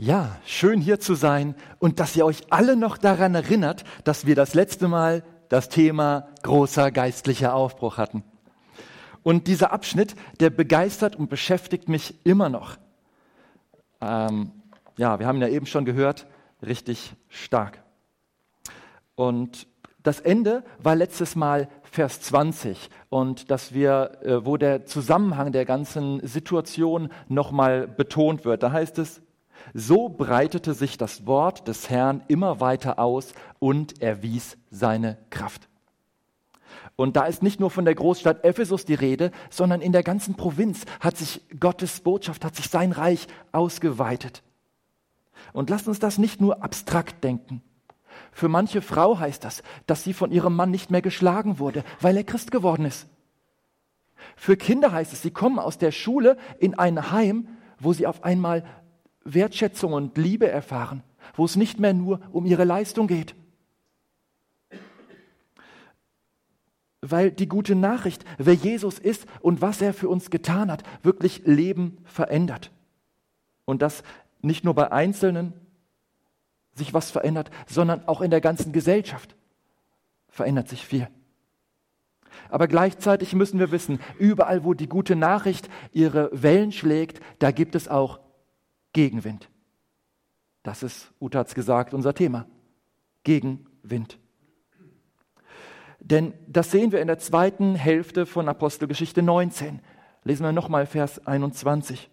Ja, schön hier zu sein und dass ihr euch alle noch daran erinnert, dass wir das letzte Mal das Thema großer geistlicher Aufbruch hatten. Und dieser Abschnitt, der begeistert und beschäftigt mich immer noch. Ähm, ja, wir haben ja eben schon gehört, richtig stark. Und das Ende war letztes Mal Vers 20 und dass wir, äh, wo der Zusammenhang der ganzen Situation nochmal betont wird. Da heißt es, so breitete sich das Wort des Herrn immer weiter aus und erwies seine Kraft. Und da ist nicht nur von der Großstadt Ephesus die Rede, sondern in der ganzen Provinz hat sich Gottes Botschaft, hat sich sein Reich ausgeweitet. Und lasst uns das nicht nur abstrakt denken. Für manche Frau heißt das, dass sie von ihrem Mann nicht mehr geschlagen wurde, weil er Christ geworden ist. Für Kinder heißt es, sie kommen aus der Schule in ein Heim, wo sie auf einmal Wertschätzung und Liebe erfahren, wo es nicht mehr nur um ihre Leistung geht. Weil die gute Nachricht, wer Jesus ist und was er für uns getan hat, wirklich Leben verändert. Und dass nicht nur bei Einzelnen sich was verändert, sondern auch in der ganzen Gesellschaft verändert sich viel. Aber gleichzeitig müssen wir wissen, überall, wo die gute Nachricht ihre Wellen schlägt, da gibt es auch Gegenwind. Das ist, Uta hat es gesagt, unser Thema. Gegenwind. Denn das sehen wir in der zweiten Hälfte von Apostelgeschichte 19. Lesen wir nochmal Vers 21.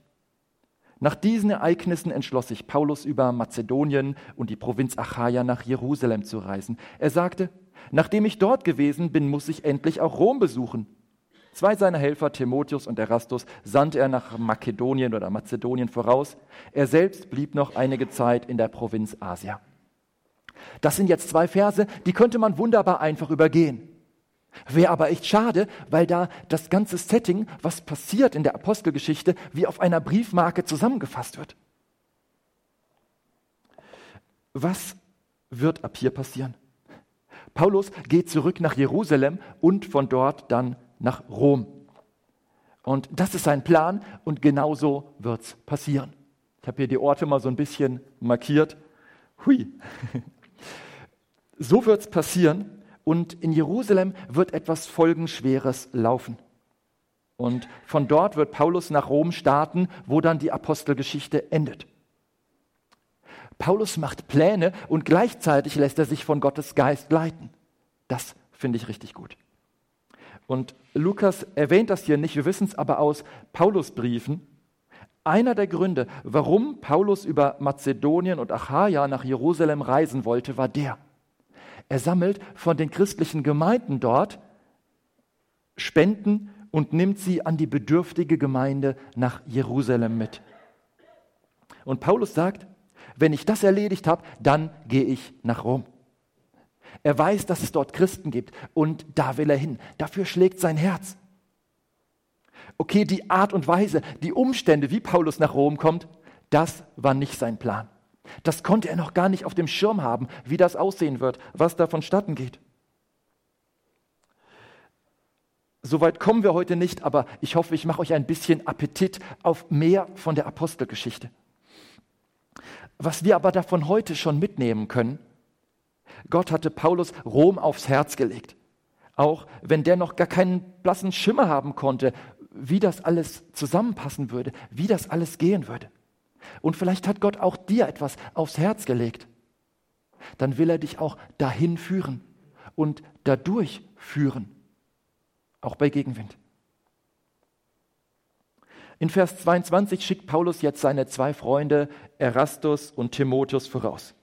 Nach diesen Ereignissen entschloss sich Paulus über Mazedonien und die Provinz Achaia nach Jerusalem zu reisen. Er sagte, nachdem ich dort gewesen bin, muss ich endlich auch Rom besuchen. Zwei seiner Helfer, Timotheus und Erastus, sandte er nach Makedonien oder Mazedonien voraus. Er selbst blieb noch einige Zeit in der Provinz Asia. Das sind jetzt zwei Verse, die könnte man wunderbar einfach übergehen. Wäre aber echt schade, weil da das ganze Setting, was passiert in der Apostelgeschichte, wie auf einer Briefmarke zusammengefasst wird. Was wird ab hier passieren? Paulus geht zurück nach Jerusalem und von dort dann nach Rom. Und das ist sein Plan und genauso wird es passieren. Ich habe hier die Orte mal so ein bisschen markiert. Hui. So wird es passieren und in Jerusalem wird etwas Folgenschweres laufen. Und von dort wird Paulus nach Rom starten, wo dann die Apostelgeschichte endet. Paulus macht Pläne und gleichzeitig lässt er sich von Gottes Geist leiten. Das finde ich richtig gut. Und Lukas erwähnt das hier nicht, wir wissen es aber aus Paulusbriefen. Einer der Gründe, warum Paulus über Mazedonien und Achaia nach Jerusalem reisen wollte, war der. Er sammelt von den christlichen Gemeinden dort Spenden und nimmt sie an die bedürftige Gemeinde nach Jerusalem mit. Und Paulus sagt, wenn ich das erledigt habe, dann gehe ich nach Rom. Er weiß, dass es dort Christen gibt und da will er hin. Dafür schlägt sein Herz. Okay, die Art und Weise, die Umstände, wie Paulus nach Rom kommt, das war nicht sein Plan. Das konnte er noch gar nicht auf dem Schirm haben, wie das aussehen wird, was da vonstatten geht. Soweit kommen wir heute nicht, aber ich hoffe, ich mache euch ein bisschen Appetit auf mehr von der Apostelgeschichte. Was wir aber davon heute schon mitnehmen können, Gott hatte Paulus Rom aufs Herz gelegt. Auch wenn der noch gar keinen blassen Schimmer haben konnte, wie das alles zusammenpassen würde, wie das alles gehen würde. Und vielleicht hat Gott auch dir etwas aufs Herz gelegt. Dann will er dich auch dahin führen und dadurch führen, auch bei Gegenwind. In Vers 22 schickt Paulus jetzt seine zwei Freunde Erastus und Timotheus voraus.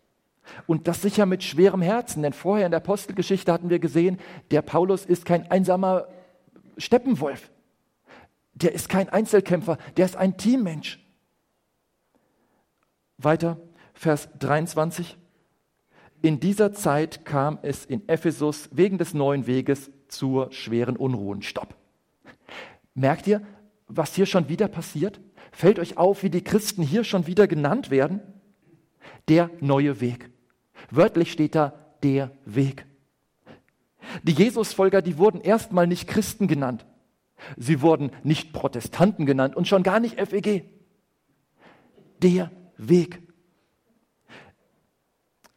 Und das sicher mit schwerem Herzen, denn vorher in der Apostelgeschichte hatten wir gesehen, der Paulus ist kein einsamer Steppenwolf. Der ist kein Einzelkämpfer, der ist ein Teammensch. Weiter, Vers 23. In dieser Zeit kam es in Ephesus wegen des neuen Weges zur schweren Unruhen. Stopp. Merkt ihr, was hier schon wieder passiert? Fällt euch auf, wie die Christen hier schon wieder genannt werden? Der neue Weg. Wörtlich steht da der Weg. Die Jesusfolger, die wurden erstmal nicht Christen genannt. Sie wurden nicht Protestanten genannt und schon gar nicht FEG. Der Weg.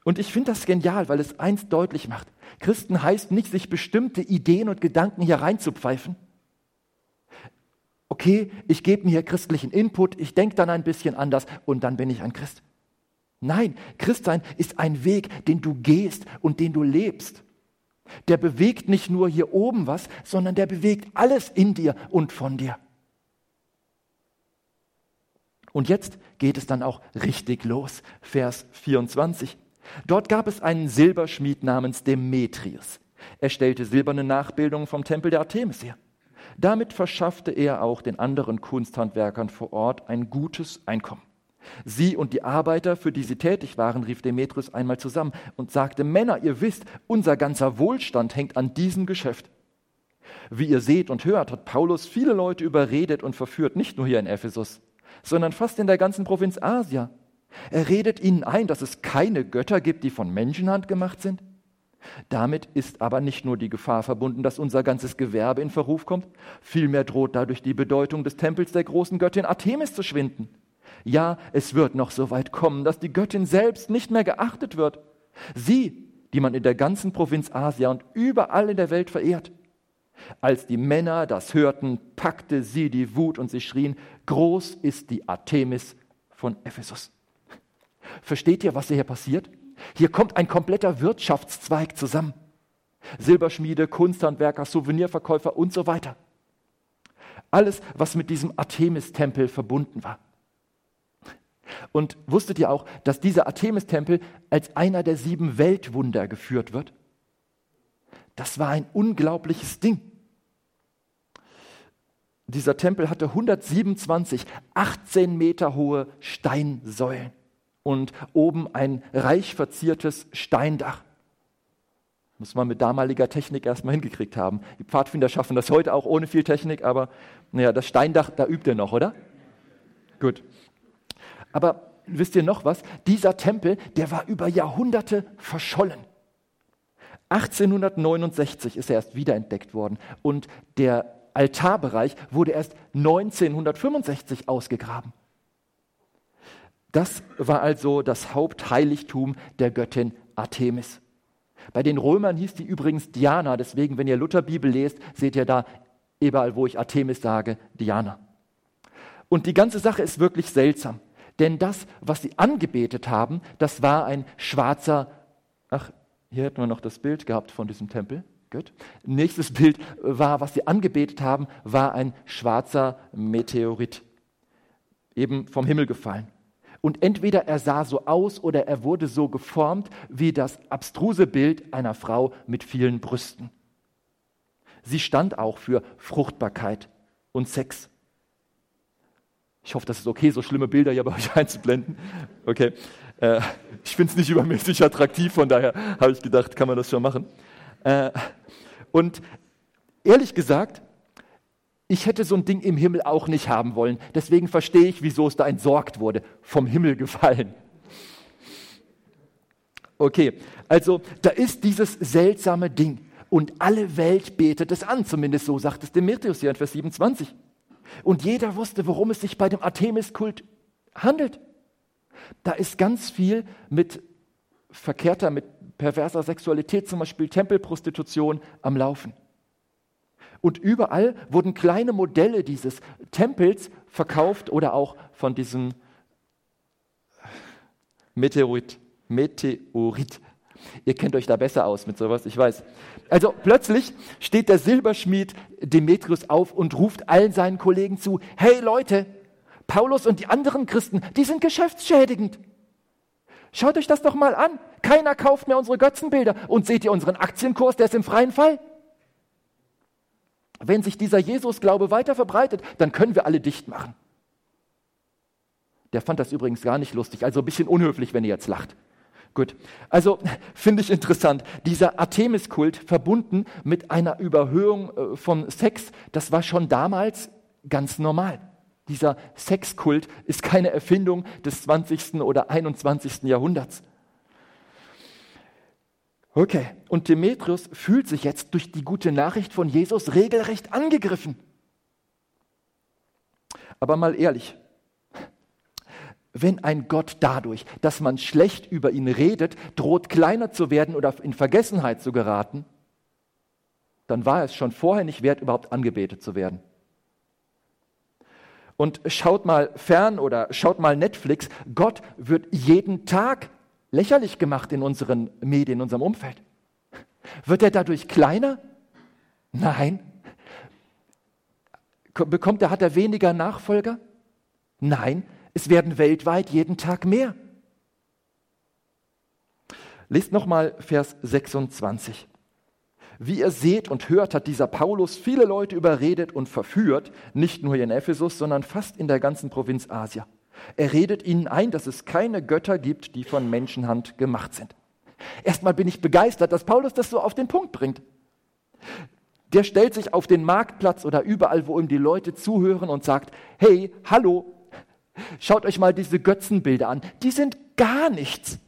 Und ich finde das genial, weil es eins deutlich macht. Christen heißt nicht, sich bestimmte Ideen und Gedanken hier reinzupfeifen. Okay, ich gebe mir hier christlichen Input, ich denke dann ein bisschen anders und dann bin ich ein Christ. Nein, Christsein ist ein Weg, den du gehst und den du lebst. Der bewegt nicht nur hier oben was, sondern der bewegt alles in dir und von dir. Und jetzt geht es dann auch richtig los. Vers 24. Dort gab es einen Silberschmied namens Demetrius. Er stellte silberne Nachbildungen vom Tempel der Artemis her. Damit verschaffte er auch den anderen Kunsthandwerkern vor Ort ein gutes Einkommen. Sie und die Arbeiter, für die sie tätig waren, rief Demetrius einmal zusammen und sagte, Männer, ihr wisst, unser ganzer Wohlstand hängt an diesem Geschäft. Wie ihr seht und hört, hat Paulus viele Leute überredet und verführt, nicht nur hier in Ephesus, sondern fast in der ganzen Provinz Asia. Er redet ihnen ein, dass es keine Götter gibt, die von Menschenhand gemacht sind. Damit ist aber nicht nur die Gefahr verbunden, dass unser ganzes Gewerbe in Verruf kommt, vielmehr droht dadurch die Bedeutung des Tempels der großen Göttin Artemis zu schwinden. Ja, es wird noch so weit kommen, dass die Göttin selbst nicht mehr geachtet wird. Sie, die man in der ganzen Provinz Asia und überall in der Welt verehrt. Als die Männer das hörten, packte sie die Wut und sie schrien, groß ist die Artemis von Ephesus. Versteht ihr, was hier passiert? Hier kommt ein kompletter Wirtschaftszweig zusammen. Silberschmiede, Kunsthandwerker, Souvenirverkäufer und so weiter. Alles, was mit diesem Artemis-Tempel verbunden war. Und wusstet ihr auch, dass dieser Artemis-Tempel als einer der sieben Weltwunder geführt wird? Das war ein unglaubliches Ding. Dieser Tempel hatte 127 18 Meter hohe Steinsäulen und oben ein reich verziertes Steindach. Muss man mit damaliger Technik erstmal hingekriegt haben. Die Pfadfinder schaffen das heute auch ohne viel Technik, aber naja, das Steindach, da übt ihr noch, oder? Gut. Aber wisst ihr noch was? Dieser Tempel, der war über Jahrhunderte verschollen. 1869 ist er erst wiederentdeckt worden und der Altarbereich wurde erst 1965 ausgegraben. Das war also das Hauptheiligtum der Göttin Artemis. Bei den Römern hieß die übrigens Diana, deswegen, wenn ihr Lutherbibel lest, seht ihr da überall, wo ich Artemis sage, Diana. Und die ganze Sache ist wirklich seltsam, denn das, was sie angebetet haben, das war ein schwarzer, ach, hier hätten wir noch das Bild gehabt von diesem Tempel. Gut. Nächstes Bild war, was sie angebetet haben, war ein schwarzer Meteorit, eben vom Himmel gefallen. Und entweder er sah so aus oder er wurde so geformt wie das abstruse Bild einer Frau mit vielen Brüsten. Sie stand auch für Fruchtbarkeit und Sex. Ich hoffe, das ist okay, so schlimme Bilder hier bei euch einzublenden. Okay. Äh, ich finde es nicht übermäßig attraktiv, von daher habe ich gedacht, kann man das schon machen. Äh, und ehrlich gesagt, ich hätte so ein Ding im Himmel auch nicht haben wollen. Deswegen verstehe ich, wieso es da entsorgt wurde. Vom Himmel gefallen. Okay, also da ist dieses seltsame Ding und alle Welt betet es an, zumindest so sagt es Demetrius hier in Vers 27. Und jeder wusste, worum es sich bei dem Artemis-Kult handelt. Da ist ganz viel mit verkehrter, mit perverser Sexualität, zum Beispiel Tempelprostitution am Laufen. Und überall wurden kleine Modelle dieses Tempels verkauft oder auch von diesem Meteorit. Meteorit. Ihr kennt euch da besser aus mit sowas, ich weiß. Also plötzlich steht der Silberschmied Demetrius auf und ruft allen seinen Kollegen zu, hey Leute, Paulus und die anderen Christen, die sind geschäftsschädigend. Schaut euch das doch mal an. Keiner kauft mehr unsere Götzenbilder. Und seht ihr unseren Aktienkurs, der ist im freien Fall. Wenn sich dieser Jesus-Glaube weiter verbreitet, dann können wir alle dicht machen. Der fand das übrigens gar nicht lustig, also ein bisschen unhöflich, wenn ihr jetzt lacht. Gut, also finde ich interessant, dieser Artemis-Kult verbunden mit einer Überhöhung äh, von Sex, das war schon damals ganz normal. Dieser Sexkult ist keine Erfindung des 20. oder 21. Jahrhunderts. Okay, und Demetrius fühlt sich jetzt durch die gute Nachricht von Jesus regelrecht angegriffen. Aber mal ehrlich, wenn ein Gott dadurch, dass man schlecht über ihn redet, droht kleiner zu werden oder in Vergessenheit zu geraten, dann war es schon vorher nicht wert, überhaupt angebetet zu werden. Und schaut mal fern oder schaut mal Netflix, Gott wird jeden Tag lächerlich gemacht in unseren Medien, in unserem Umfeld. Wird er dadurch kleiner? Nein. Bekommt er, hat er weniger Nachfolger? Nein, es werden weltweit jeden Tag mehr. Lest nochmal Vers 26. Wie ihr seht und hört, hat dieser Paulus viele Leute überredet und verführt, nicht nur hier in Ephesus, sondern fast in der ganzen Provinz Asia. Er redet ihnen ein, dass es keine Götter gibt, die von Menschenhand gemacht sind. Erstmal bin ich begeistert, dass Paulus das so auf den Punkt bringt. Der stellt sich auf den Marktplatz oder überall, wo ihm die Leute zuhören und sagt, hey, hallo, schaut euch mal diese Götzenbilder an, die sind gar nichts.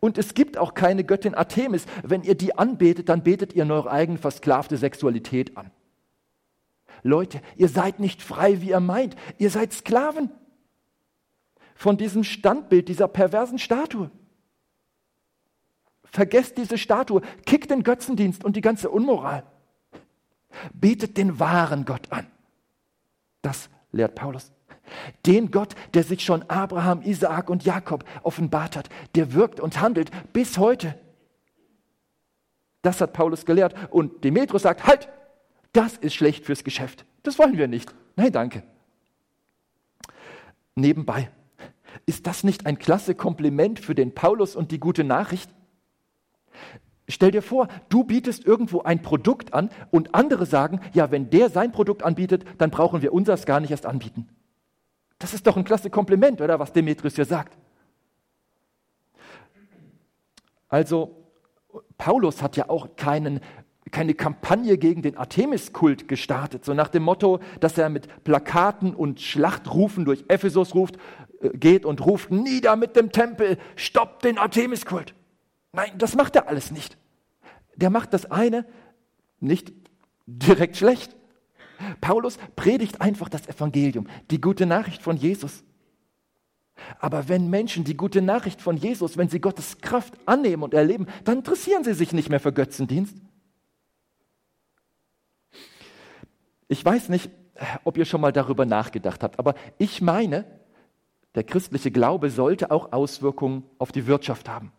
Und es gibt auch keine Göttin Artemis. Wenn ihr die anbetet, dann betet ihr eure eigen versklavte Sexualität an. Leute, ihr seid nicht frei, wie ihr meint. Ihr seid Sklaven von diesem Standbild, dieser perversen Statue. Vergesst diese Statue, kickt den Götzendienst und die ganze Unmoral. Betet den wahren Gott an. Das lehrt Paulus. Den Gott, der sich schon Abraham, Isaak und Jakob offenbart hat, der wirkt und handelt bis heute. Das hat Paulus gelehrt. Und Demetrius sagt, halt, das ist schlecht fürs Geschäft. Das wollen wir nicht. Nein, danke. Nebenbei, ist das nicht ein klasse Kompliment für den Paulus und die gute Nachricht? Stell dir vor, du bietest irgendwo ein Produkt an und andere sagen, ja, wenn der sein Produkt anbietet, dann brauchen wir unseres gar nicht erst anbieten. Das ist doch ein klasse Kompliment, oder was Demetrius hier sagt. Also, Paulus hat ja auch keinen, keine Kampagne gegen den Artemis-Kult gestartet, so nach dem Motto, dass er mit Plakaten und Schlachtrufen durch Ephesus ruft, äh, geht und ruft, nieder mit dem Tempel, stoppt den Artemis-Kult. Nein, das macht er alles nicht. Der macht das eine nicht direkt schlecht, Paulus predigt einfach das Evangelium, die gute Nachricht von Jesus. Aber wenn Menschen die gute Nachricht von Jesus, wenn sie Gottes Kraft annehmen und erleben, dann interessieren sie sich nicht mehr für Götzendienst. Ich weiß nicht, ob ihr schon mal darüber nachgedacht habt, aber ich meine, der christliche Glaube sollte auch Auswirkungen auf die Wirtschaft haben.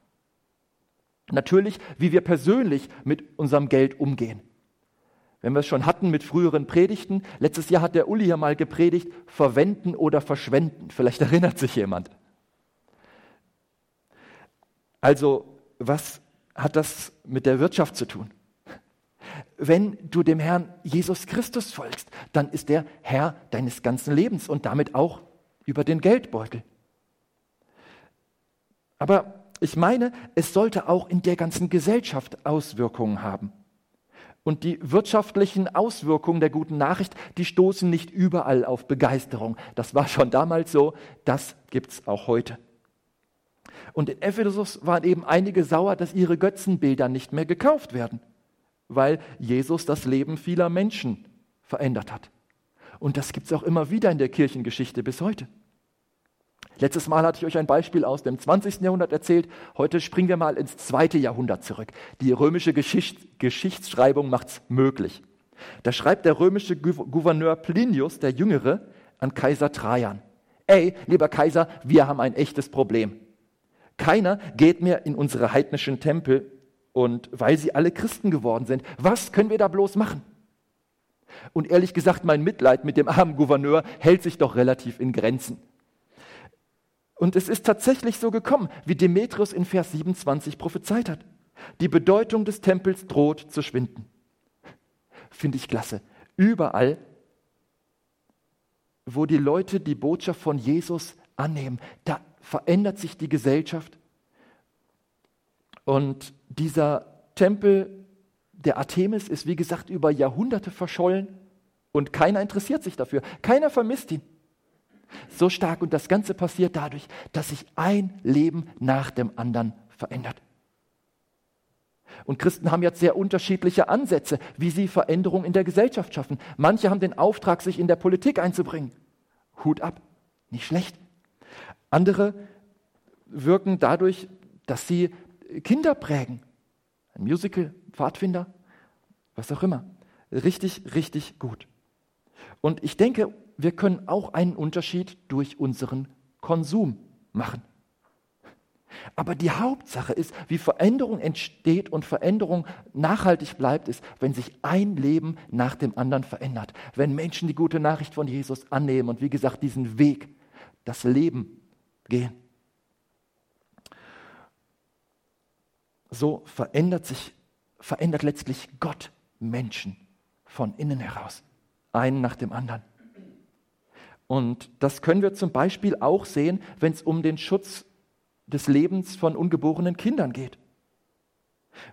Natürlich, wie wir persönlich mit unserem Geld umgehen. Wenn wir es schon hatten mit früheren Predigten, letztes Jahr hat der Uli hier mal gepredigt, verwenden oder verschwenden. Vielleicht erinnert sich jemand. Also, was hat das mit der Wirtschaft zu tun? Wenn du dem Herrn Jesus Christus folgst, dann ist er Herr deines ganzen Lebens und damit auch über den Geldbeutel. Aber ich meine, es sollte auch in der ganzen Gesellschaft Auswirkungen haben. Und die wirtschaftlichen Auswirkungen der guten Nachricht, die stoßen nicht überall auf Begeisterung. Das war schon damals so, das gibt es auch heute. Und in Ephesus waren eben einige sauer, dass ihre Götzenbilder nicht mehr gekauft werden, weil Jesus das Leben vieler Menschen verändert hat. Und das gibt es auch immer wieder in der Kirchengeschichte bis heute. Letztes Mal hatte ich euch ein Beispiel aus dem 20. Jahrhundert erzählt. Heute springen wir mal ins zweite Jahrhundert zurück. Die römische Geschicht, Geschichtsschreibung macht es möglich. Da schreibt der römische Gouverneur Plinius, der Jüngere, an Kaiser Trajan. Ey, lieber Kaiser, wir haben ein echtes Problem. Keiner geht mehr in unsere heidnischen Tempel und weil sie alle Christen geworden sind. Was können wir da bloß machen? Und ehrlich gesagt, mein Mitleid mit dem armen Gouverneur hält sich doch relativ in Grenzen. Und es ist tatsächlich so gekommen, wie Demetrius in Vers 27 prophezeit hat. Die Bedeutung des Tempels droht zu schwinden. Finde ich klasse. Überall, wo die Leute die Botschaft von Jesus annehmen, da verändert sich die Gesellschaft. Und dieser Tempel der Artemis ist, wie gesagt, über Jahrhunderte verschollen und keiner interessiert sich dafür. Keiner vermisst ihn so stark und das Ganze passiert dadurch, dass sich ein Leben nach dem anderen verändert. Und Christen haben jetzt sehr unterschiedliche Ansätze, wie sie Veränderungen in der Gesellschaft schaffen. Manche haben den Auftrag, sich in der Politik einzubringen. Hut ab, nicht schlecht. Andere wirken dadurch, dass sie Kinder prägen. Ein Musical, Pfadfinder, was auch immer. Richtig, richtig gut. Und ich denke, wir können auch einen Unterschied durch unseren Konsum machen. Aber die Hauptsache ist, wie Veränderung entsteht und Veränderung nachhaltig bleibt, ist, wenn sich ein Leben nach dem anderen verändert. Wenn Menschen die gute Nachricht von Jesus annehmen und wie gesagt diesen Weg, das Leben gehen. So verändert sich, verändert letztlich Gott Menschen von innen heraus. Einen nach dem anderen. Und das können wir zum Beispiel auch sehen, wenn es um den Schutz des Lebens von ungeborenen Kindern geht.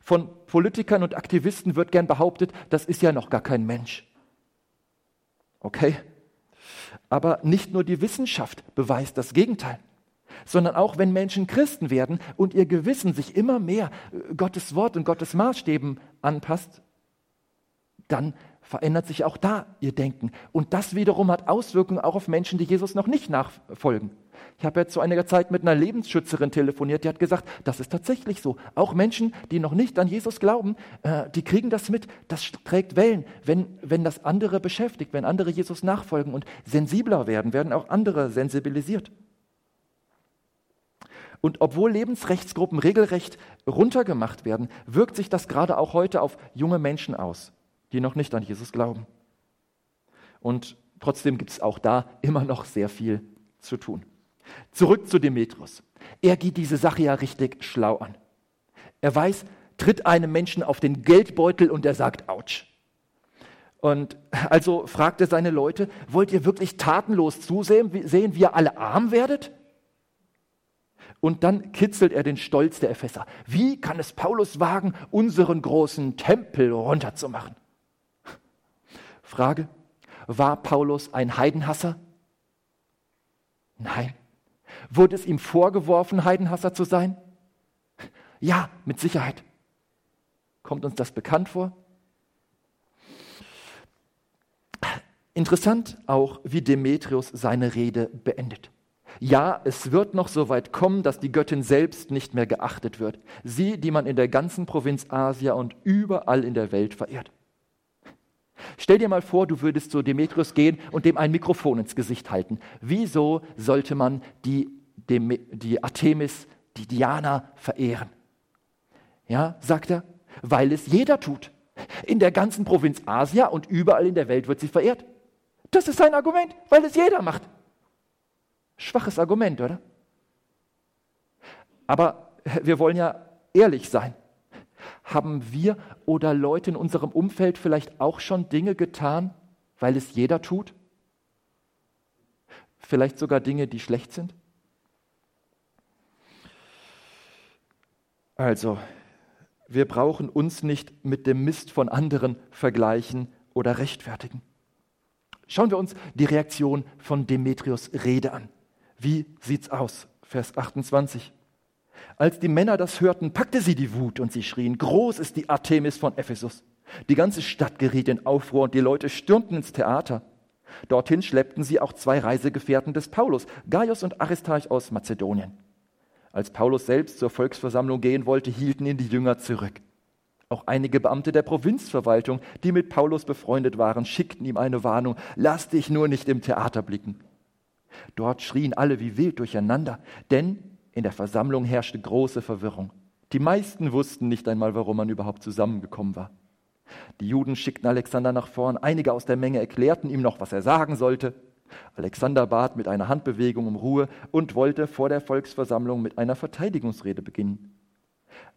Von Politikern und Aktivisten wird gern behauptet, das ist ja noch gar kein Mensch. Okay? Aber nicht nur die Wissenschaft beweist das Gegenteil, sondern auch wenn Menschen Christen werden und ihr Gewissen sich immer mehr äh, Gottes Wort und Gottes Maßstäben anpasst, dann verändert sich auch da ihr Denken. Und das wiederum hat Auswirkungen auch auf Menschen, die Jesus noch nicht nachfolgen. Ich habe jetzt zu einiger Zeit mit einer Lebensschützerin telefoniert, die hat gesagt, das ist tatsächlich so. Auch Menschen, die noch nicht an Jesus glauben, äh, die kriegen das mit. Das trägt Wellen. Wenn, wenn das andere beschäftigt, wenn andere Jesus nachfolgen und sensibler werden, werden auch andere sensibilisiert. Und obwohl Lebensrechtsgruppen regelrecht runtergemacht werden, wirkt sich das gerade auch heute auf junge Menschen aus die noch nicht an Jesus glauben. Und trotzdem gibt es auch da immer noch sehr viel zu tun. Zurück zu Demetrius. Er geht diese Sache ja richtig schlau an. Er weiß, tritt einem Menschen auf den Geldbeutel und er sagt, ouch. Und also fragt er seine Leute, wollt ihr wirklich tatenlos zusehen, sehen, wie ihr alle arm werdet? Und dann kitzelt er den Stolz der Epheser. Wie kann es Paulus wagen, unseren großen Tempel runterzumachen? Frage, war Paulus ein Heidenhasser? Nein. Wurde es ihm vorgeworfen, Heidenhasser zu sein? Ja, mit Sicherheit. Kommt uns das bekannt vor? Interessant auch, wie Demetrius seine Rede beendet. Ja, es wird noch so weit kommen, dass die Göttin selbst nicht mehr geachtet wird. Sie, die man in der ganzen Provinz Asia und überall in der Welt verehrt. Stell dir mal vor, du würdest zu Demetrius gehen und dem ein Mikrofon ins Gesicht halten. Wieso sollte man die, dem, die Artemis, die Diana verehren? Ja, sagt er, weil es jeder tut. In der ganzen Provinz Asia und überall in der Welt wird sie verehrt. Das ist sein Argument, weil es jeder macht. Schwaches Argument, oder? Aber wir wollen ja ehrlich sein. Haben wir oder Leute in unserem Umfeld vielleicht auch schon Dinge getan, weil es jeder tut? Vielleicht sogar Dinge, die schlecht sind? Also, wir brauchen uns nicht mit dem Mist von anderen vergleichen oder rechtfertigen. Schauen wir uns die Reaktion von Demetrius Rede an. Wie sieht's aus? Vers 28. Als die Männer das hörten, packte sie die Wut und sie schrien, groß ist die Artemis von Ephesus. Die ganze Stadt geriet in Aufruhr und die Leute stürmten ins Theater. Dorthin schleppten sie auch zwei Reisegefährten des Paulus, Gaius und Aristarch aus Mazedonien. Als Paulus selbst zur Volksversammlung gehen wollte, hielten ihn die Jünger zurück. Auch einige Beamte der Provinzverwaltung, die mit Paulus befreundet waren, schickten ihm eine Warnung, lass dich nur nicht im Theater blicken. Dort schrien alle wie wild durcheinander, denn in der Versammlung herrschte große Verwirrung. Die meisten wussten nicht einmal, warum man überhaupt zusammengekommen war. Die Juden schickten Alexander nach vorn, einige aus der Menge erklärten ihm noch, was er sagen sollte. Alexander bat mit einer Handbewegung um Ruhe und wollte vor der Volksversammlung mit einer Verteidigungsrede beginnen.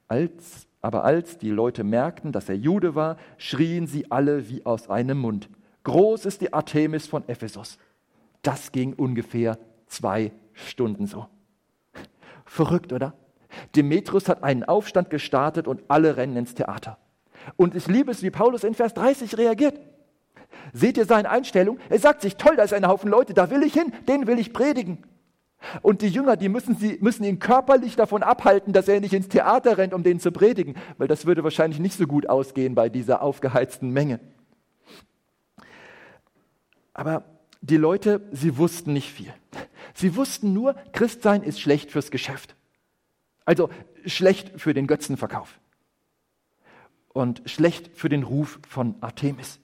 Als, aber als die Leute merkten, dass er Jude war, schrien sie alle wie aus einem Mund. Groß ist die Artemis von Ephesus. Das ging ungefähr zwei Stunden so. Verrückt, oder? Demetrius hat einen Aufstand gestartet und alle rennen ins Theater. Und ich liebe es, wie Paulus in Vers 30 reagiert. Seht ihr seine Einstellung? Er sagt sich, toll, da ist ein Haufen Leute, da will ich hin, den will ich predigen. Und die Jünger, die müssen, sie, müssen ihn körperlich davon abhalten, dass er nicht ins Theater rennt, um den zu predigen, weil das würde wahrscheinlich nicht so gut ausgehen bei dieser aufgeheizten Menge. Aber die Leute, sie wussten nicht viel. Sie wussten nur, Christsein ist schlecht fürs Geschäft. Also schlecht für den Götzenverkauf und schlecht für den Ruf von Artemis.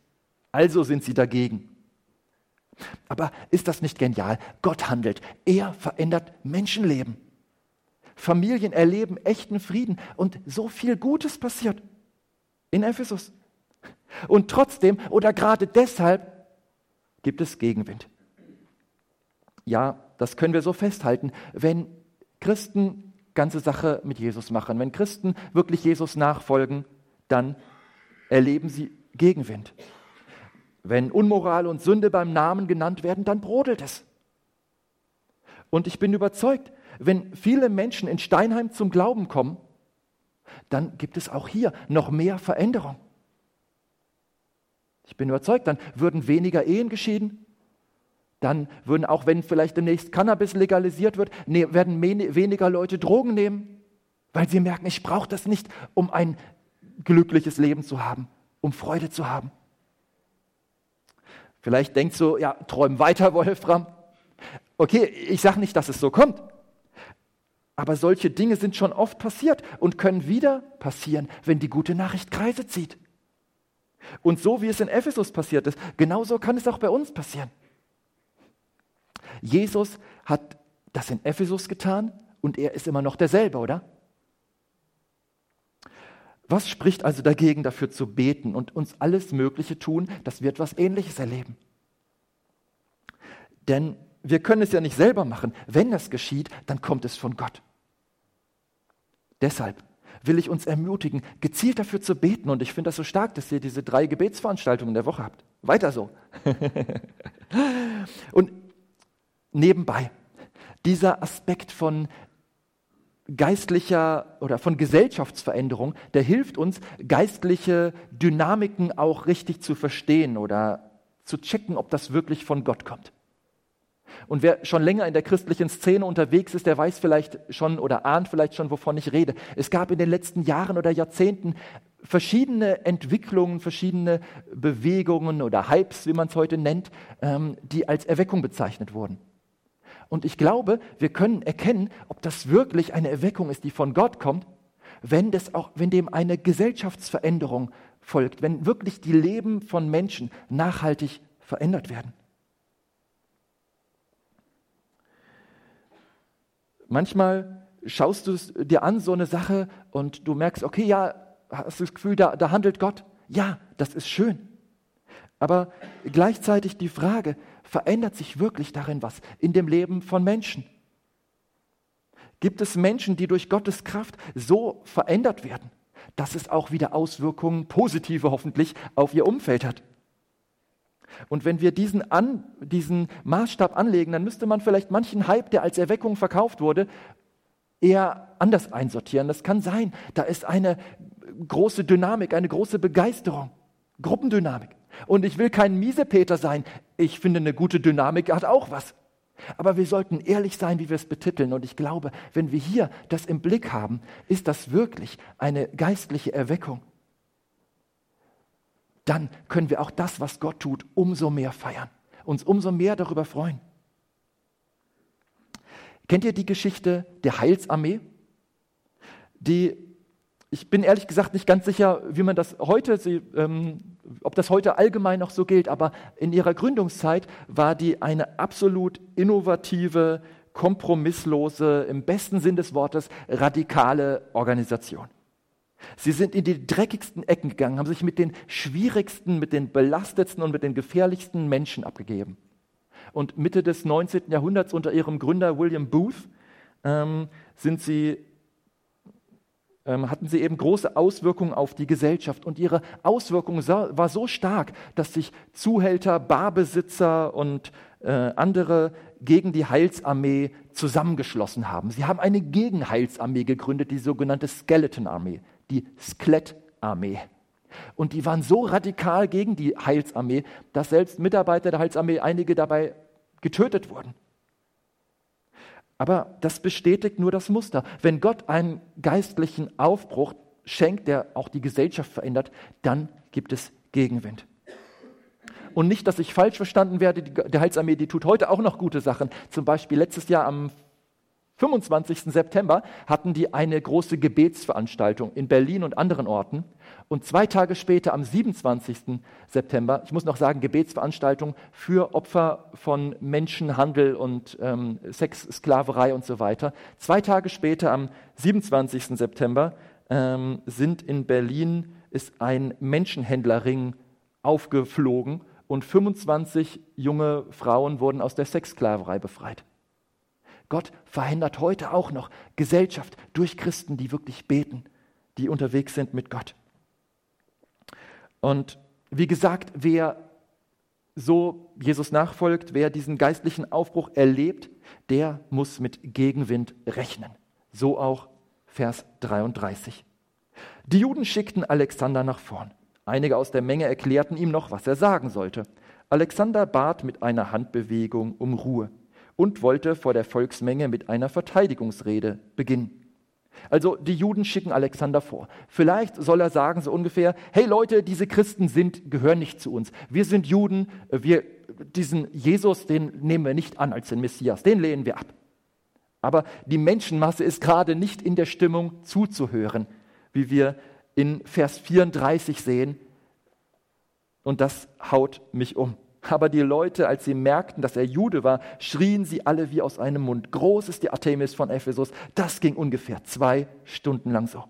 Also sind sie dagegen. Aber ist das nicht genial? Gott handelt. Er verändert Menschenleben. Familien erleben echten Frieden und so viel Gutes passiert in Ephesus. Und trotzdem oder gerade deshalb gibt es Gegenwind. Ja, das können wir so festhalten. Wenn Christen ganze Sache mit Jesus machen, wenn Christen wirklich Jesus nachfolgen, dann erleben sie Gegenwind. Wenn Unmoral und Sünde beim Namen genannt werden, dann brodelt es. Und ich bin überzeugt, wenn viele Menschen in Steinheim zum Glauben kommen, dann gibt es auch hier noch mehr Veränderung. Ich bin überzeugt, dann würden weniger Ehen geschieden, dann würden auch, wenn vielleicht demnächst Cannabis legalisiert wird, ne, werden weniger Leute Drogen nehmen, weil sie merken, ich brauche das nicht, um ein glückliches Leben zu haben, um Freude zu haben. Vielleicht denkst du, ja, träum weiter, Wolfram. Okay, ich sage nicht, dass es so kommt. Aber solche Dinge sind schon oft passiert und können wieder passieren, wenn die gute Nachricht Kreise zieht. Und so wie es in Ephesus passiert ist, genauso kann es auch bei uns passieren. Jesus hat das in Ephesus getan und er ist immer noch derselbe, oder? Was spricht also dagegen, dafür zu beten und uns alles Mögliche tun, dass wir etwas Ähnliches erleben? Denn wir können es ja nicht selber machen. Wenn das geschieht, dann kommt es von Gott. Deshalb will ich uns ermutigen, gezielt dafür zu beten. Und ich finde das so stark, dass ihr diese drei Gebetsveranstaltungen der Woche habt. Weiter so. und nebenbei, dieser Aspekt von geistlicher oder von Gesellschaftsveränderung, der hilft uns, geistliche Dynamiken auch richtig zu verstehen oder zu checken, ob das wirklich von Gott kommt. Und wer schon länger in der christlichen Szene unterwegs ist, der weiß vielleicht schon oder ahnt vielleicht schon, wovon ich rede. Es gab in den letzten Jahren oder Jahrzehnten verschiedene Entwicklungen, verschiedene Bewegungen oder Hypes, wie man es heute nennt, ähm, die als Erweckung bezeichnet wurden. Und ich glaube, wir können erkennen, ob das wirklich eine Erweckung ist, die von Gott kommt, wenn, das auch, wenn dem eine Gesellschaftsveränderung folgt, wenn wirklich die Leben von Menschen nachhaltig verändert werden. Manchmal schaust du es dir an, so eine Sache, und du merkst, okay, ja, hast du das Gefühl, da, da handelt Gott. Ja, das ist schön. Aber gleichzeitig die Frage, verändert sich wirklich darin was in dem Leben von Menschen? Gibt es Menschen, die durch Gottes Kraft so verändert werden, dass es auch wieder Auswirkungen, positive hoffentlich, auf ihr Umfeld hat? Und wenn wir diesen, an, diesen Maßstab anlegen, dann müsste man vielleicht manchen Hype, der als Erweckung verkauft wurde, eher anders einsortieren. Das kann sein, da ist eine große Dynamik, eine große Begeisterung, Gruppendynamik. Und ich will kein Miesepeter sein. Ich finde, eine gute Dynamik hat auch was. Aber wir sollten ehrlich sein, wie wir es betiteln. Und ich glaube, wenn wir hier das im Blick haben, ist das wirklich eine geistliche Erweckung. Dann können wir auch das, was Gott tut, umso mehr feiern, uns umso mehr darüber freuen. Kennt ihr die Geschichte der Heilsarmee? Die ich bin ehrlich gesagt nicht ganz sicher, wie man das heute, ähm, ob das heute allgemein noch so gilt, aber in ihrer Gründungszeit war die eine absolut innovative, kompromisslose, im besten Sinn des Wortes radikale Organisation. Sie sind in die dreckigsten Ecken gegangen, haben sich mit den schwierigsten, mit den belastetsten und mit den gefährlichsten Menschen abgegeben. Und Mitte des 19. Jahrhunderts unter ihrem Gründer William Booth ähm, sind sie ähm, hatten sie eben große Auswirkungen auf die Gesellschaft. Und ihre Auswirkung war so stark, dass sich Zuhälter, Barbesitzer und äh, andere gegen die Heilsarmee zusammengeschlossen haben. Sie haben eine Gegenheilsarmee gegründet, die sogenannte Skeleton-Armee, die Skelettarmee. Und die waren so radikal gegen die Heilsarmee, dass selbst Mitarbeiter der Heilsarmee einige dabei getötet wurden. Aber das bestätigt nur das Muster. Wenn Gott einen geistlichen Aufbruch schenkt, der auch die Gesellschaft verändert, dann gibt es Gegenwind. Und nicht, dass ich falsch verstanden werde, die, Heilsarmee, die tut heute auch noch gute Sachen. Zum Beispiel letztes Jahr am 25. September hatten die eine große Gebetsveranstaltung in Berlin und anderen Orten. Und zwei Tage später, am 27. September, ich muss noch sagen, Gebetsveranstaltung für Opfer von Menschenhandel und ähm, Sexsklaverei und so weiter. Zwei Tage später, am 27. September, ähm, sind in Berlin ist ein Menschenhändlerring aufgeflogen und 25 junge Frauen wurden aus der Sexsklaverei befreit. Gott verhindert heute auch noch Gesellschaft durch Christen, die wirklich beten, die unterwegs sind mit Gott. Und wie gesagt, wer so Jesus nachfolgt, wer diesen geistlichen Aufbruch erlebt, der muss mit Gegenwind rechnen. So auch Vers 33. Die Juden schickten Alexander nach vorn. Einige aus der Menge erklärten ihm noch, was er sagen sollte. Alexander bat mit einer Handbewegung um Ruhe und wollte vor der Volksmenge mit einer Verteidigungsrede beginnen. Also die Juden schicken Alexander vor. Vielleicht soll er sagen so ungefähr, hey Leute, diese Christen sind, gehören nicht zu uns. Wir sind Juden, wir, diesen Jesus, den nehmen wir nicht an als den Messias, den lehnen wir ab. Aber die Menschenmasse ist gerade nicht in der Stimmung zuzuhören, wie wir in Vers 34 sehen. Und das haut mich um. Aber die Leute, als sie merkten, dass er Jude war, schrien sie alle wie aus einem Mund. Groß ist die Artemis von Ephesus. Das ging ungefähr zwei Stunden lang so.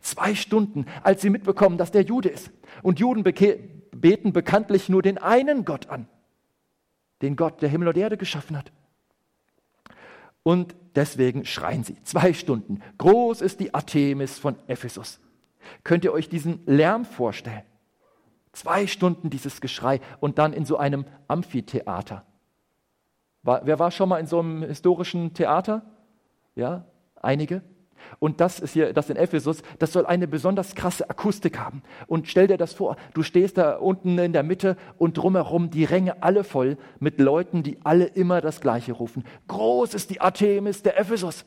Zwei Stunden, als sie mitbekommen, dass der Jude ist. Und Juden beten bekanntlich nur den einen Gott an. Den Gott, der Himmel und Erde geschaffen hat. Und deswegen schreien sie. Zwei Stunden. Groß ist die Artemis von Ephesus. Könnt ihr euch diesen Lärm vorstellen? Zwei Stunden dieses Geschrei und dann in so einem Amphitheater. War, wer war schon mal in so einem historischen Theater? Ja, einige. Und das ist hier, das in Ephesus, das soll eine besonders krasse Akustik haben. Und stell dir das vor, du stehst da unten in der Mitte und drumherum die Ränge alle voll mit Leuten, die alle immer das Gleiche rufen. Groß ist die Artemis der Ephesus.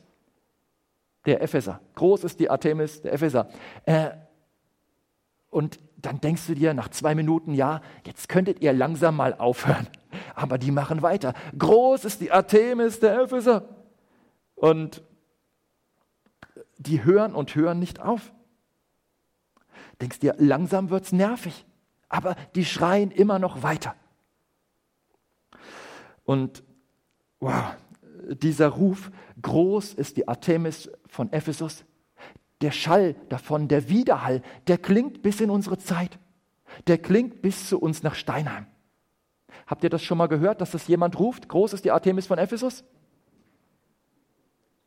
Der Epheser. Groß ist die Artemis der Epheser. Äh, und dann denkst du dir nach zwei Minuten, ja, jetzt könntet ihr langsam mal aufhören. Aber die machen weiter. Groß ist die Artemis der Epheser. Und die hören und hören nicht auf. Denkst dir, langsam wird es nervig. Aber die schreien immer noch weiter. Und wow, dieser Ruf, groß ist die Artemis von Ephesus, der Schall davon, der Widerhall, der klingt bis in unsere Zeit. Der klingt bis zu uns nach Steinheim. Habt ihr das schon mal gehört, dass das jemand ruft? Groß ist die Artemis von Ephesus?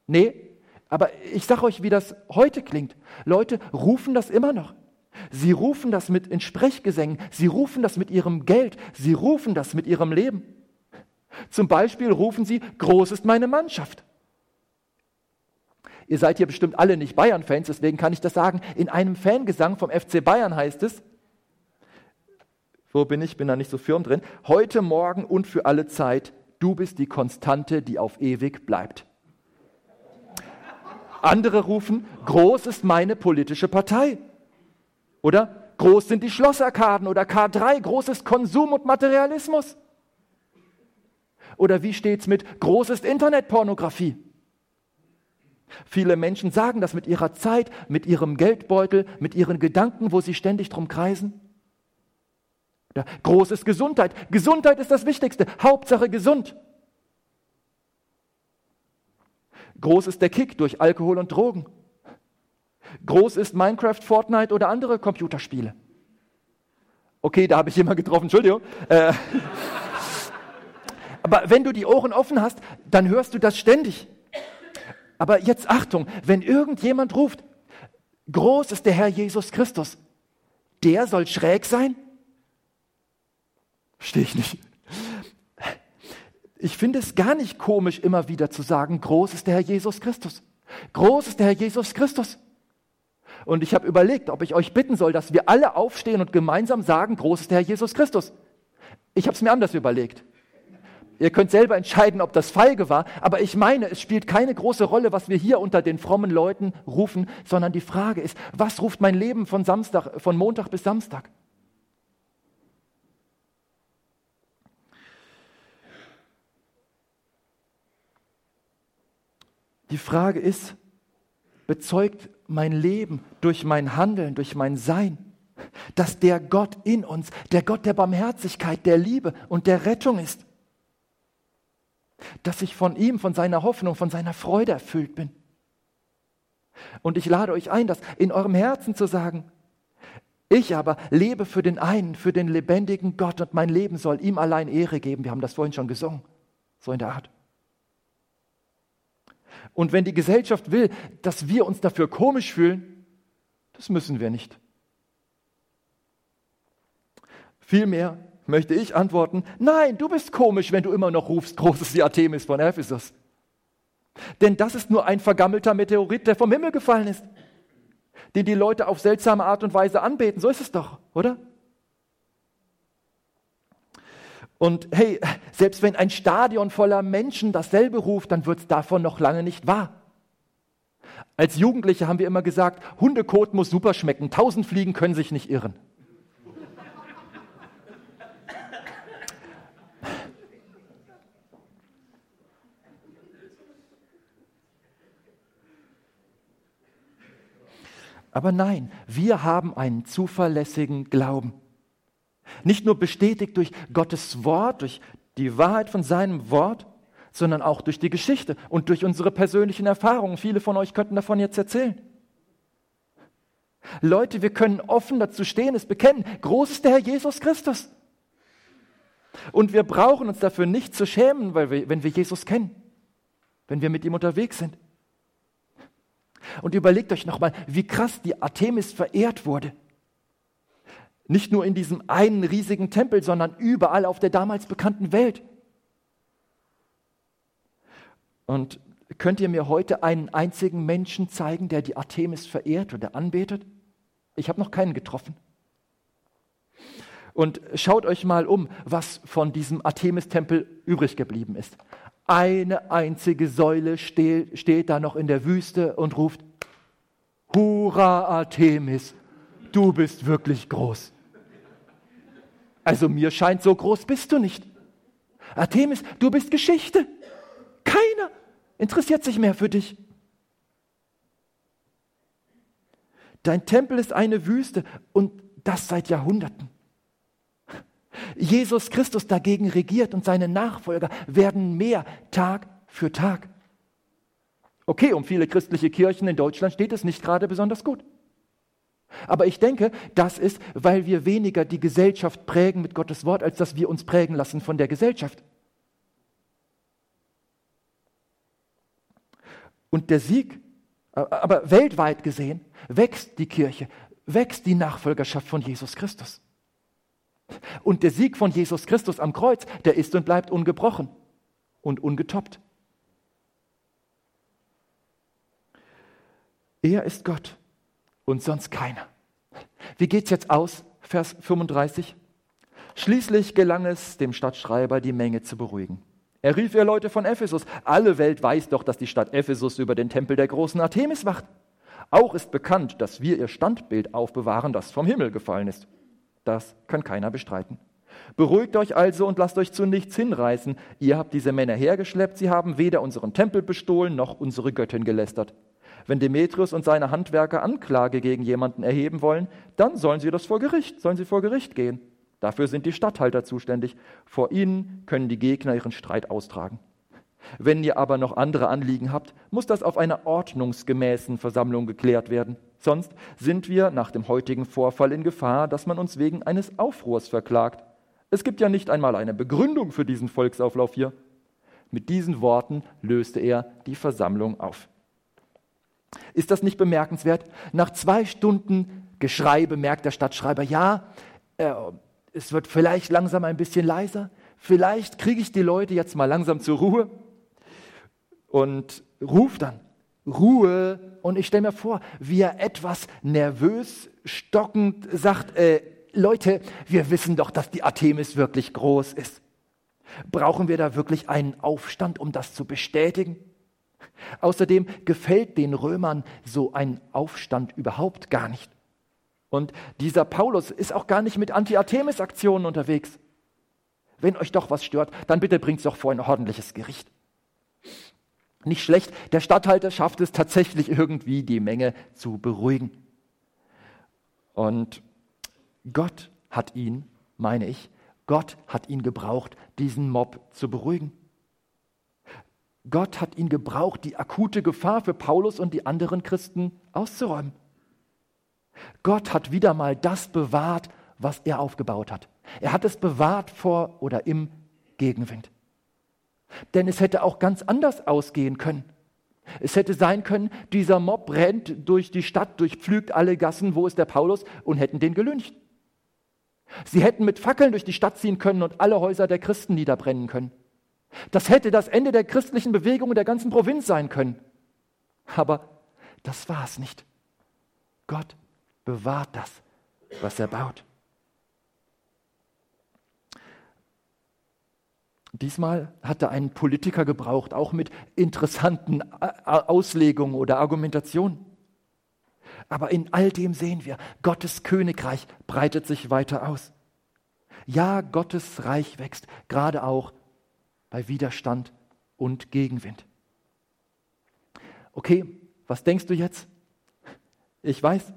Nee, aber ich sage euch, wie das heute klingt. Leute rufen das immer noch. Sie rufen das mit in Sprechgesängen, sie rufen das mit ihrem Geld, sie rufen das mit ihrem Leben. Zum Beispiel rufen sie, groß ist meine Mannschaft. Ihr seid hier bestimmt alle nicht Bayern-Fans, deswegen kann ich das sagen. In einem Fangesang vom FC Bayern heißt es, wo bin ich, bin da nicht so firm drin, heute, morgen und für alle Zeit, du bist die Konstante, die auf ewig bleibt. Andere rufen, groß ist meine politische Partei. Oder groß sind die Schlossarkaden oder K3, groß ist Konsum und Materialismus. Oder wie steht's mit groß ist Internetpornografie? Viele Menschen sagen das mit ihrer Zeit, mit ihrem Geldbeutel, mit ihren Gedanken, wo sie ständig drum kreisen. Groß ist Gesundheit. Gesundheit ist das Wichtigste. Hauptsache gesund. Groß ist der Kick durch Alkohol und Drogen. Groß ist Minecraft, Fortnite oder andere Computerspiele. Okay, da habe ich jemanden getroffen, Entschuldigung. Äh, aber wenn du die Ohren offen hast, dann hörst du das ständig. Aber jetzt Achtung, wenn irgendjemand ruft, groß ist der Herr Jesus Christus, der soll schräg sein? Verstehe ich nicht. Ich finde es gar nicht komisch, immer wieder zu sagen, groß ist der Herr Jesus Christus. Groß ist der Herr Jesus Christus. Und ich habe überlegt, ob ich euch bitten soll, dass wir alle aufstehen und gemeinsam sagen, groß ist der Herr Jesus Christus. Ich habe es mir anders überlegt. Ihr könnt selber entscheiden, ob das feige war, aber ich meine, es spielt keine große Rolle, was wir hier unter den frommen Leuten rufen, sondern die Frage ist, was ruft mein Leben von Samstag, von Montag bis Samstag? Die Frage ist, bezeugt mein Leben durch mein Handeln, durch mein Sein, dass der Gott in uns, der Gott der Barmherzigkeit, der Liebe und der Rettung ist? Dass ich von ihm, von seiner Hoffnung, von seiner Freude erfüllt bin? Und ich lade euch ein, das in eurem Herzen zu sagen. Ich aber lebe für den einen, für den lebendigen Gott und mein Leben soll ihm allein Ehre geben. Wir haben das vorhin schon gesungen, so in der Art. Und wenn die Gesellschaft will, dass wir uns dafür komisch fühlen, das müssen wir nicht. Vielmehr möchte ich antworten, nein, du bist komisch, wenn du immer noch rufst, großes die Artemis von Ephesus. Denn das ist nur ein vergammelter Meteorit, der vom Himmel gefallen ist, den die Leute auf seltsame Art und Weise anbeten. So ist es doch, oder? Und hey, selbst wenn ein Stadion voller Menschen dasselbe ruft, dann wird es davon noch lange nicht wahr. Als Jugendliche haben wir immer gesagt, Hundekot muss super schmecken, tausend Fliegen können sich nicht irren. Aber nein, wir haben einen zuverlässigen Glauben. Nicht nur bestätigt durch Gottes Wort, durch die Wahrheit von seinem Wort, sondern auch durch die Geschichte und durch unsere persönlichen Erfahrungen. Viele von euch könnten davon jetzt erzählen. Leute, wir können offen dazu stehen, es bekennen. Groß ist der Herr Jesus Christus. Und wir brauchen uns dafür nicht zu schämen, weil wir, wenn wir Jesus kennen, wenn wir mit ihm unterwegs sind. Und überlegt euch nochmal, wie krass die Artemis verehrt wurde. Nicht nur in diesem einen riesigen Tempel, sondern überall auf der damals bekannten Welt. Und könnt ihr mir heute einen einzigen Menschen zeigen, der die Artemis verehrt oder anbetet? Ich habe noch keinen getroffen. Und schaut euch mal um, was von diesem Artemis-Tempel übrig geblieben ist. Eine einzige Säule steht, steht da noch in der Wüste und ruft, Hurra Artemis, du bist wirklich groß. Also mir scheint, so groß bist du nicht. Artemis, du bist Geschichte. Keiner interessiert sich mehr für dich. Dein Tempel ist eine Wüste und das seit Jahrhunderten. Jesus Christus dagegen regiert und seine Nachfolger werden mehr Tag für Tag. Okay, um viele christliche Kirchen in Deutschland steht es nicht gerade besonders gut. Aber ich denke, das ist, weil wir weniger die Gesellschaft prägen mit Gottes Wort, als dass wir uns prägen lassen von der Gesellschaft. Und der Sieg, aber weltweit gesehen, wächst die Kirche, wächst die Nachfolgerschaft von Jesus Christus. Und der Sieg von Jesus Christus am Kreuz, der ist und bleibt ungebrochen und ungetoppt. Er ist Gott und sonst keiner. Wie geht's jetzt aus? Vers 35. Schließlich gelang es dem Stadtschreiber, die Menge zu beruhigen. Er rief ihr Leute von Ephesus. Alle Welt weiß doch, dass die Stadt Ephesus über den Tempel der großen Artemis wacht. Auch ist bekannt, dass wir ihr Standbild aufbewahren, das vom Himmel gefallen ist. Das kann keiner bestreiten. Beruhigt euch also und lasst euch zu nichts hinreißen. Ihr habt diese Männer hergeschleppt, sie haben weder unseren Tempel bestohlen noch unsere Göttin gelästert. Wenn Demetrius und seine Handwerker Anklage gegen jemanden erheben wollen, dann sollen sie das vor Gericht, sollen sie vor Gericht gehen. Dafür sind die Statthalter zuständig. Vor ihnen können die Gegner ihren Streit austragen. Wenn ihr aber noch andere Anliegen habt, muss das auf einer ordnungsgemäßen Versammlung geklärt werden. Sonst sind wir nach dem heutigen Vorfall in Gefahr, dass man uns wegen eines Aufruhrs verklagt. Es gibt ja nicht einmal eine Begründung für diesen Volksauflauf hier. Mit diesen Worten löste er die Versammlung auf. Ist das nicht bemerkenswert? Nach zwei Stunden Geschrei bemerkt der Stadtschreiber, ja, äh, es wird vielleicht langsam ein bisschen leiser, vielleicht kriege ich die Leute jetzt mal langsam zur Ruhe und ruft dann, Ruhe. Und ich stelle mir vor, wie er etwas nervös, stockend sagt, äh, Leute, wir wissen doch, dass die Artemis wirklich groß ist. Brauchen wir da wirklich einen Aufstand, um das zu bestätigen? Außerdem gefällt den Römern so ein Aufstand überhaupt gar nicht. Und dieser Paulus ist auch gar nicht mit Anti-Artemis-Aktionen unterwegs. Wenn euch doch was stört, dann bitte bringt es doch vor ein ordentliches Gericht. Nicht schlecht, der Statthalter schafft es tatsächlich irgendwie, die Menge zu beruhigen. Und Gott hat ihn, meine ich, Gott hat ihn gebraucht, diesen Mob zu beruhigen. Gott hat ihn gebraucht, die akute Gefahr für Paulus und die anderen Christen auszuräumen. Gott hat wieder mal das bewahrt, was er aufgebaut hat. Er hat es bewahrt vor oder im Gegenwind. Denn es hätte auch ganz anders ausgehen können. Es hätte sein können, dieser Mob rennt durch die Stadt, durchpflügt alle Gassen, wo ist der Paulus, und hätten den gelüncht. Sie hätten mit Fackeln durch die Stadt ziehen können und alle Häuser der Christen niederbrennen können. Das hätte das Ende der christlichen Bewegung in der ganzen Provinz sein können. Aber das war es nicht. Gott bewahrt das, was er baut. Diesmal hat er einen Politiker gebraucht, auch mit interessanten Auslegungen oder Argumentationen. Aber in all dem sehen wir, Gottes Königreich breitet sich weiter aus. Ja, Gottes Reich wächst, gerade auch bei Widerstand und Gegenwind. Okay, was denkst du jetzt? Ich weiß,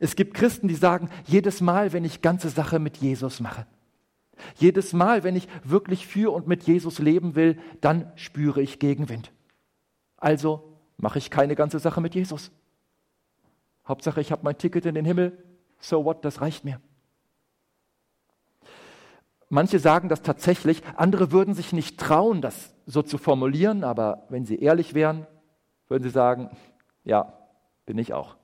es gibt Christen, die sagen, jedes Mal, wenn ich ganze Sache mit Jesus mache, jedes Mal, wenn ich wirklich für und mit Jesus leben will, dann spüre ich Gegenwind. Also mache ich keine ganze Sache mit Jesus. Hauptsache, ich habe mein Ticket in den Himmel. So what, das reicht mir. Manche sagen das tatsächlich, andere würden sich nicht trauen, das so zu formulieren, aber wenn sie ehrlich wären, würden sie sagen, ja, bin ich auch.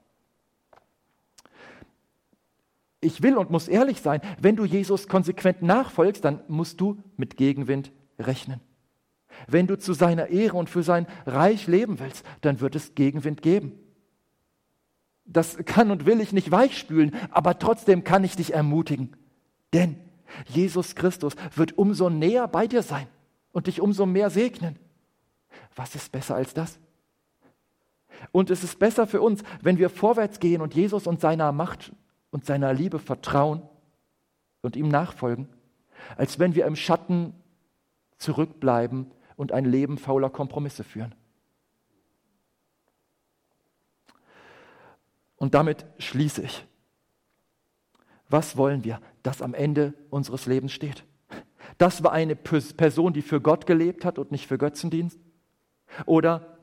Ich will und muss ehrlich sein, wenn du Jesus konsequent nachfolgst, dann musst du mit Gegenwind rechnen. Wenn du zu seiner Ehre und für sein Reich leben willst, dann wird es Gegenwind geben. Das kann und will ich nicht weichspülen, aber trotzdem kann ich dich ermutigen. Denn Jesus Christus wird umso näher bei dir sein und dich umso mehr segnen. Was ist besser als das? Und es ist besser für uns, wenn wir vorwärts gehen und Jesus und seiner Macht und seiner Liebe vertrauen und ihm nachfolgen, als wenn wir im Schatten zurückbleiben und ein Leben fauler Kompromisse führen. Und damit schließe ich. Was wollen wir, dass am Ende unseres Lebens steht? Das war eine Person, die für Gott gelebt hat und nicht für Götzendienst? Oder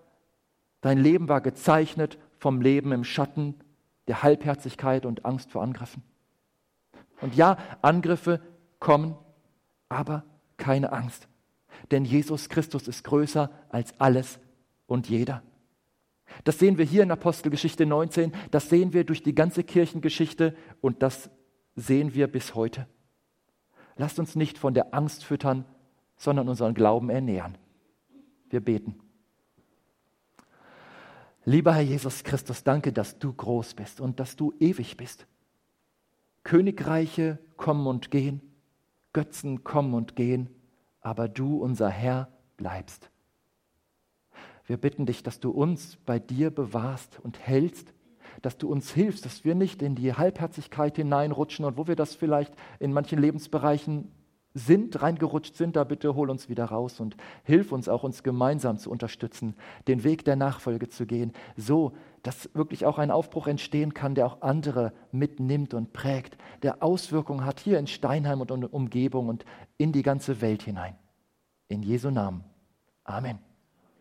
dein Leben war gezeichnet vom Leben im Schatten der Halbherzigkeit und Angst vor Angriffen. Und ja, Angriffe kommen, aber keine Angst. Denn Jesus Christus ist größer als alles und jeder. Das sehen wir hier in Apostelgeschichte 19, das sehen wir durch die ganze Kirchengeschichte und das sehen wir bis heute. Lasst uns nicht von der Angst füttern, sondern unseren Glauben ernähren. Wir beten. Lieber Herr Jesus Christus, danke, dass du groß bist und dass du ewig bist. Königreiche kommen und gehen, Götzen kommen und gehen, aber du, unser Herr, bleibst. Wir bitten dich, dass du uns bei dir bewahrst und hältst, dass du uns hilfst, dass wir nicht in die Halbherzigkeit hineinrutschen und wo wir das vielleicht in manchen Lebensbereichen sind, reingerutscht sind, da bitte hol uns wieder raus und hilf uns auch, uns gemeinsam zu unterstützen, den Weg der Nachfolge zu gehen, so dass wirklich auch ein Aufbruch entstehen kann, der auch andere mitnimmt und prägt, der Auswirkungen hat hier in Steinheim und Umgebung und in die ganze Welt hinein. In Jesu Namen. Amen.